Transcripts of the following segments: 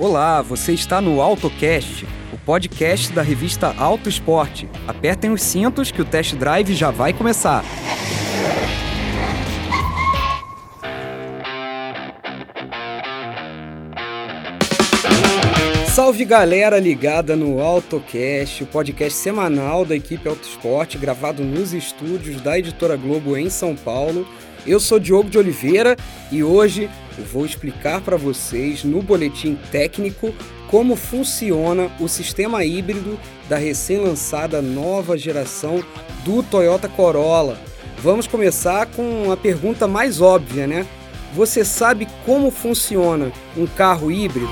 Olá, você está no AutoCast, o podcast da revista Auto Esporte. Apertem os cintos que o test drive já vai começar. Salve galera ligada no AutoCast, o podcast semanal da equipe Auto Esporte, gravado nos estúdios da Editora Globo em São Paulo. Eu sou Diogo de Oliveira e hoje eu vou explicar para vocês no boletim técnico como funciona o sistema híbrido da recém-lançada nova geração do Toyota Corolla. Vamos começar com a pergunta mais óbvia, né? Você sabe como funciona um carro híbrido?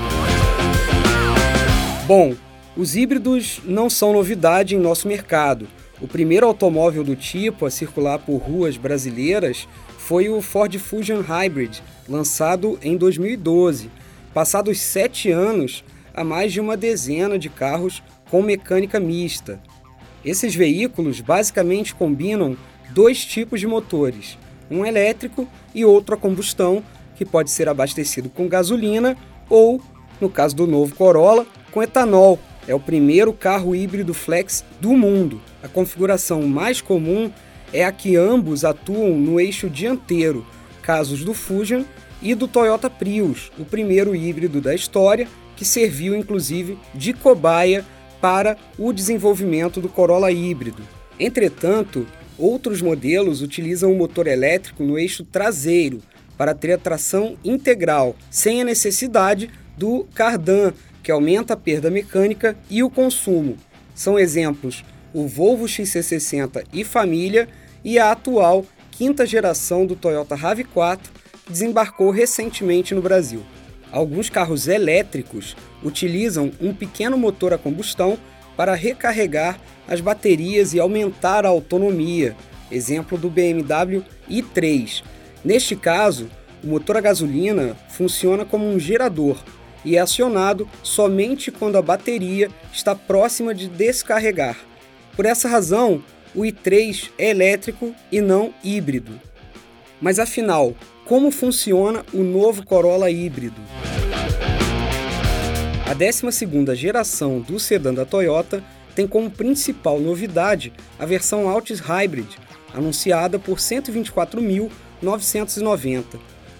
Bom, os híbridos não são novidade em nosso mercado. O primeiro automóvel do tipo a circular por ruas brasileiras foi o Ford Fusion Hybrid, lançado em 2012. Passados sete anos, há mais de uma dezena de carros com mecânica mista. Esses veículos basicamente combinam dois tipos de motores, um elétrico e outro a combustão, que pode ser abastecido com gasolina ou, no caso do novo Corolla, com etanol. É o primeiro carro híbrido flex do mundo. A configuração mais comum é a que ambos atuam no eixo dianteiro, casos do Fusion e do Toyota Prius, o primeiro híbrido da história, que serviu inclusive de cobaia para o desenvolvimento do Corolla híbrido. Entretanto, outros modelos utilizam o motor elétrico no eixo traseiro para ter a tração integral, sem a necessidade do cardan, que aumenta a perda mecânica e o consumo. São exemplos o Volvo XC60 e família e a atual quinta geração do Toyota RAV4 que desembarcou recentemente no Brasil. Alguns carros elétricos utilizam um pequeno motor a combustão para recarregar as baterias e aumentar a autonomia, exemplo do BMW i3. Neste caso, o motor a gasolina funciona como um gerador e é acionado somente quando a bateria está próxima de descarregar. Por essa razão, o i3 é elétrico e não híbrido. Mas afinal, como funciona o novo Corolla híbrido? A 12ª geração do sedã da Toyota tem como principal novidade a versão Altis Hybrid, anunciada por 124.990.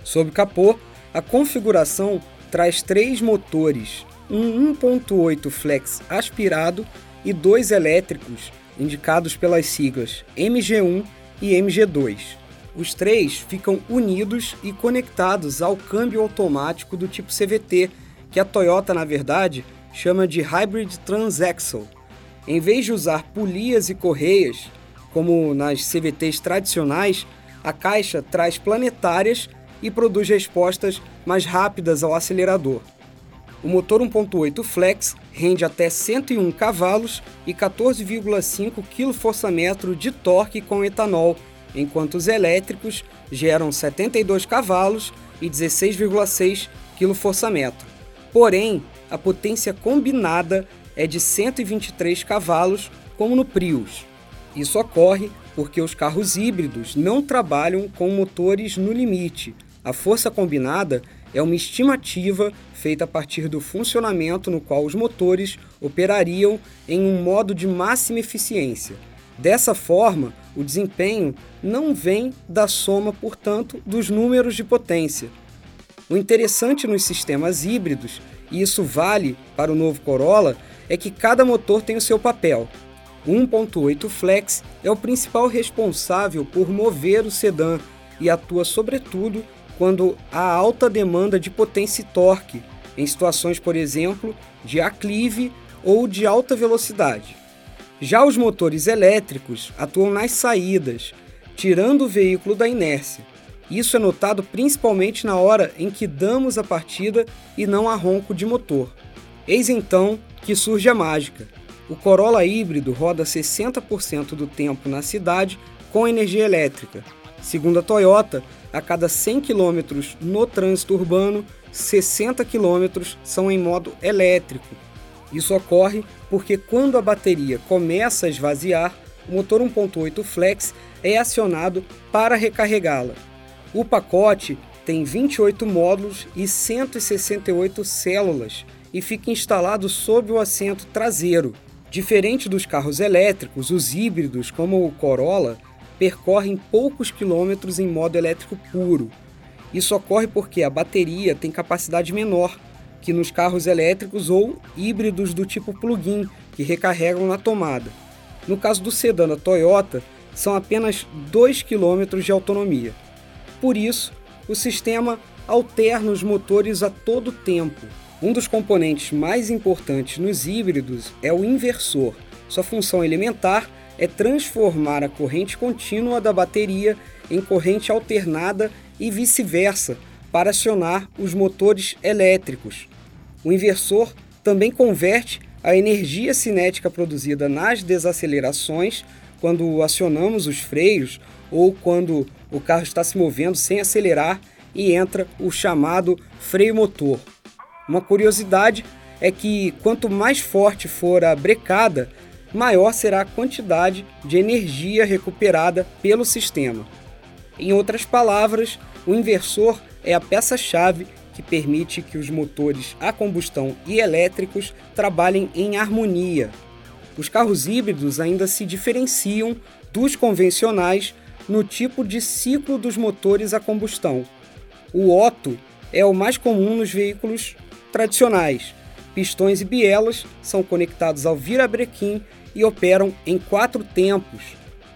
Sob capô, a configuração traz três motores, um 1.8 flex aspirado e dois elétricos, indicados pelas siglas MG1 e MG2. Os três ficam unidos e conectados ao câmbio automático do tipo CVT, que a Toyota, na verdade, chama de Hybrid Transaxle. Em vez de usar polias e correias, como nas CVTs tradicionais, a caixa traz planetárias e produz respostas mais rápidas ao acelerador. O motor 1.8 Flex rende até 101 cavalos e 14,5 kgfm de torque com etanol, enquanto os elétricos geram 72 cavalos e 16,6 kgfm. Porém, a potência combinada é de 123 cavalos, como no Prius. Isso ocorre porque os carros híbridos não trabalham com motores no limite. A força combinada é uma estimativa feita a partir do funcionamento no qual os motores operariam em um modo de máxima eficiência. Dessa forma, o desempenho não vem da soma, portanto, dos números de potência. O interessante nos sistemas híbridos, e isso vale para o novo Corolla, é que cada motor tem o seu papel. O 1.8 Flex é o principal responsável por mover o sedã e atua sobretudo quando há alta demanda de potência e torque, em situações, por exemplo, de aclive ou de alta velocidade. Já os motores elétricos atuam nas saídas, tirando o veículo da inércia. Isso é notado principalmente na hora em que damos a partida e não há ronco de motor. Eis então que surge a mágica. O Corolla híbrido roda 60% do tempo na cidade com energia elétrica. Segundo a Toyota, a cada 100 km no trânsito urbano, 60 km são em modo elétrico. Isso ocorre porque quando a bateria começa a esvaziar, o motor 1.8 flex é acionado para recarregá-la. O pacote tem 28 módulos e 168 células e fica instalado sob o assento traseiro. Diferente dos carros elétricos, os híbridos, como o Corolla, percorrem poucos quilômetros em modo elétrico puro. Isso ocorre porque a bateria tem capacidade menor que nos carros elétricos ou híbridos do tipo plug-in, que recarregam na tomada. No caso do sedã da Toyota, são apenas 2 km de autonomia. Por isso, o sistema alterna os motores a todo tempo. Um dos componentes mais importantes nos híbridos é o inversor. Sua função elementar é transformar a corrente contínua da bateria em corrente alternada e vice-versa para acionar os motores elétricos. O inversor também converte a energia cinética produzida nas desacelerações quando acionamos os freios ou quando o carro está se movendo sem acelerar e entra o chamado freio motor. Uma curiosidade é que quanto mais forte for a brecada, maior será a quantidade de energia recuperada pelo sistema. Em outras palavras, o inversor é a peça-chave que permite que os motores a combustão e elétricos trabalhem em harmonia. Os carros híbridos ainda se diferenciam dos convencionais no tipo de ciclo dos motores a combustão. O Otto é o mais comum nos veículos tradicionais. Pistões e bielas são conectados ao virabrequim e operam em quatro tempos.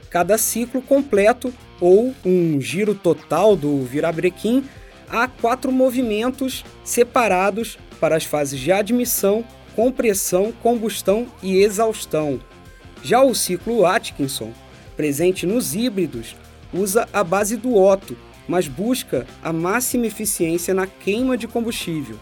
Cada ciclo completo ou um giro total do virabrequim há quatro movimentos separados para as fases de admissão, compressão, combustão e exaustão. Já o ciclo Atkinson, presente nos híbridos, usa a base do Otto, mas busca a máxima eficiência na queima de combustível.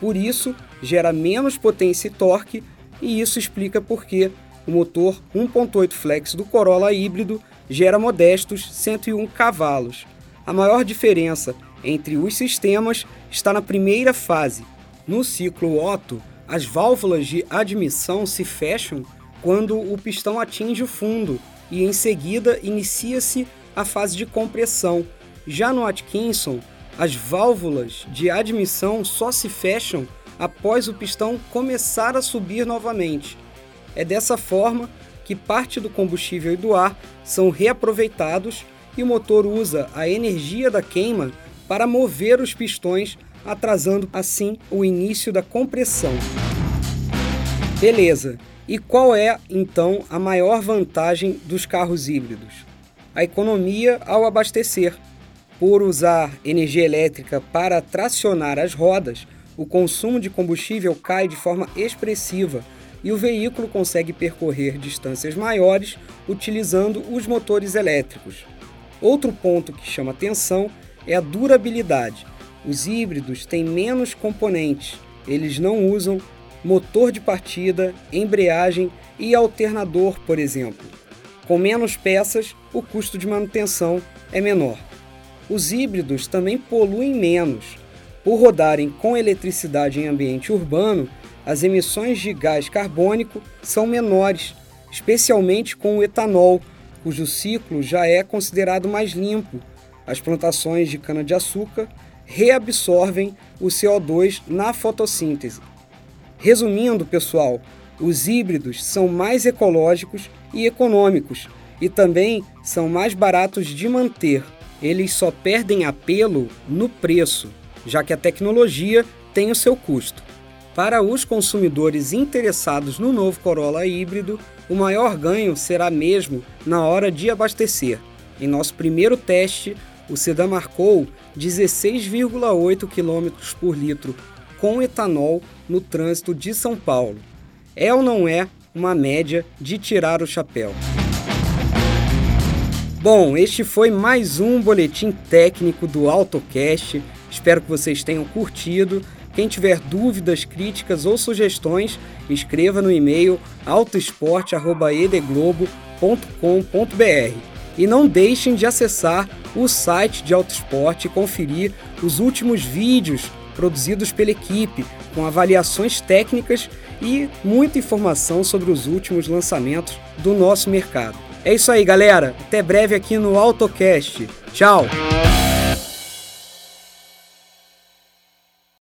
Por isso, gera menos potência e torque, e isso explica por que o motor 1.8 flex do Corolla híbrido gera modestos 101 cavalos. A maior diferença entre os sistemas está na primeira fase. No ciclo Otto, as válvulas de admissão se fecham quando o pistão atinge o fundo e em seguida inicia-se a fase de compressão. Já no Atkinson, as válvulas de admissão só se fecham após o pistão começar a subir novamente. É dessa forma que parte do combustível e do ar são reaproveitados e o motor usa a energia da queima para mover os pistões, atrasando assim o início da compressão. Beleza. E qual é então a maior vantagem dos carros híbridos? A economia ao abastecer. Por usar energia elétrica para tracionar as rodas, o consumo de combustível cai de forma expressiva e o veículo consegue percorrer distâncias maiores utilizando os motores elétricos. Outro ponto que chama atenção é a durabilidade. Os híbridos têm menos componentes, eles não usam motor de partida, embreagem e alternador, por exemplo. Com menos peças, o custo de manutenção é menor. Os híbridos também poluem menos. Por rodarem com eletricidade em ambiente urbano, as emissões de gás carbônico são menores, especialmente com o etanol, cujo ciclo já é considerado mais limpo as plantações de cana-de-açúcar reabsorvem o CO2 na fotossíntese. Resumindo, pessoal, os híbridos são mais ecológicos e econômicos e também são mais baratos de manter. Eles só perdem apelo no preço, já que a tecnologia tem o seu custo. Para os consumidores interessados no novo Corolla híbrido, o maior ganho será mesmo na hora de abastecer. Em nosso primeiro teste, o sedã marcou 16,8 km por litro com etanol no trânsito de São Paulo. É ou não é uma média de tirar o chapéu? Bom, este foi mais um boletim técnico do AutoCast. Espero que vocês tenham curtido. Quem tiver dúvidas, críticas ou sugestões, escreva no e-mail autoesporte.edeglobo.com.br. E não deixem de acessar o site de Autosport e conferir os últimos vídeos produzidos pela equipe, com avaliações técnicas e muita informação sobre os últimos lançamentos do nosso mercado. É isso aí, galera. Até breve aqui no AutoCast. Tchau!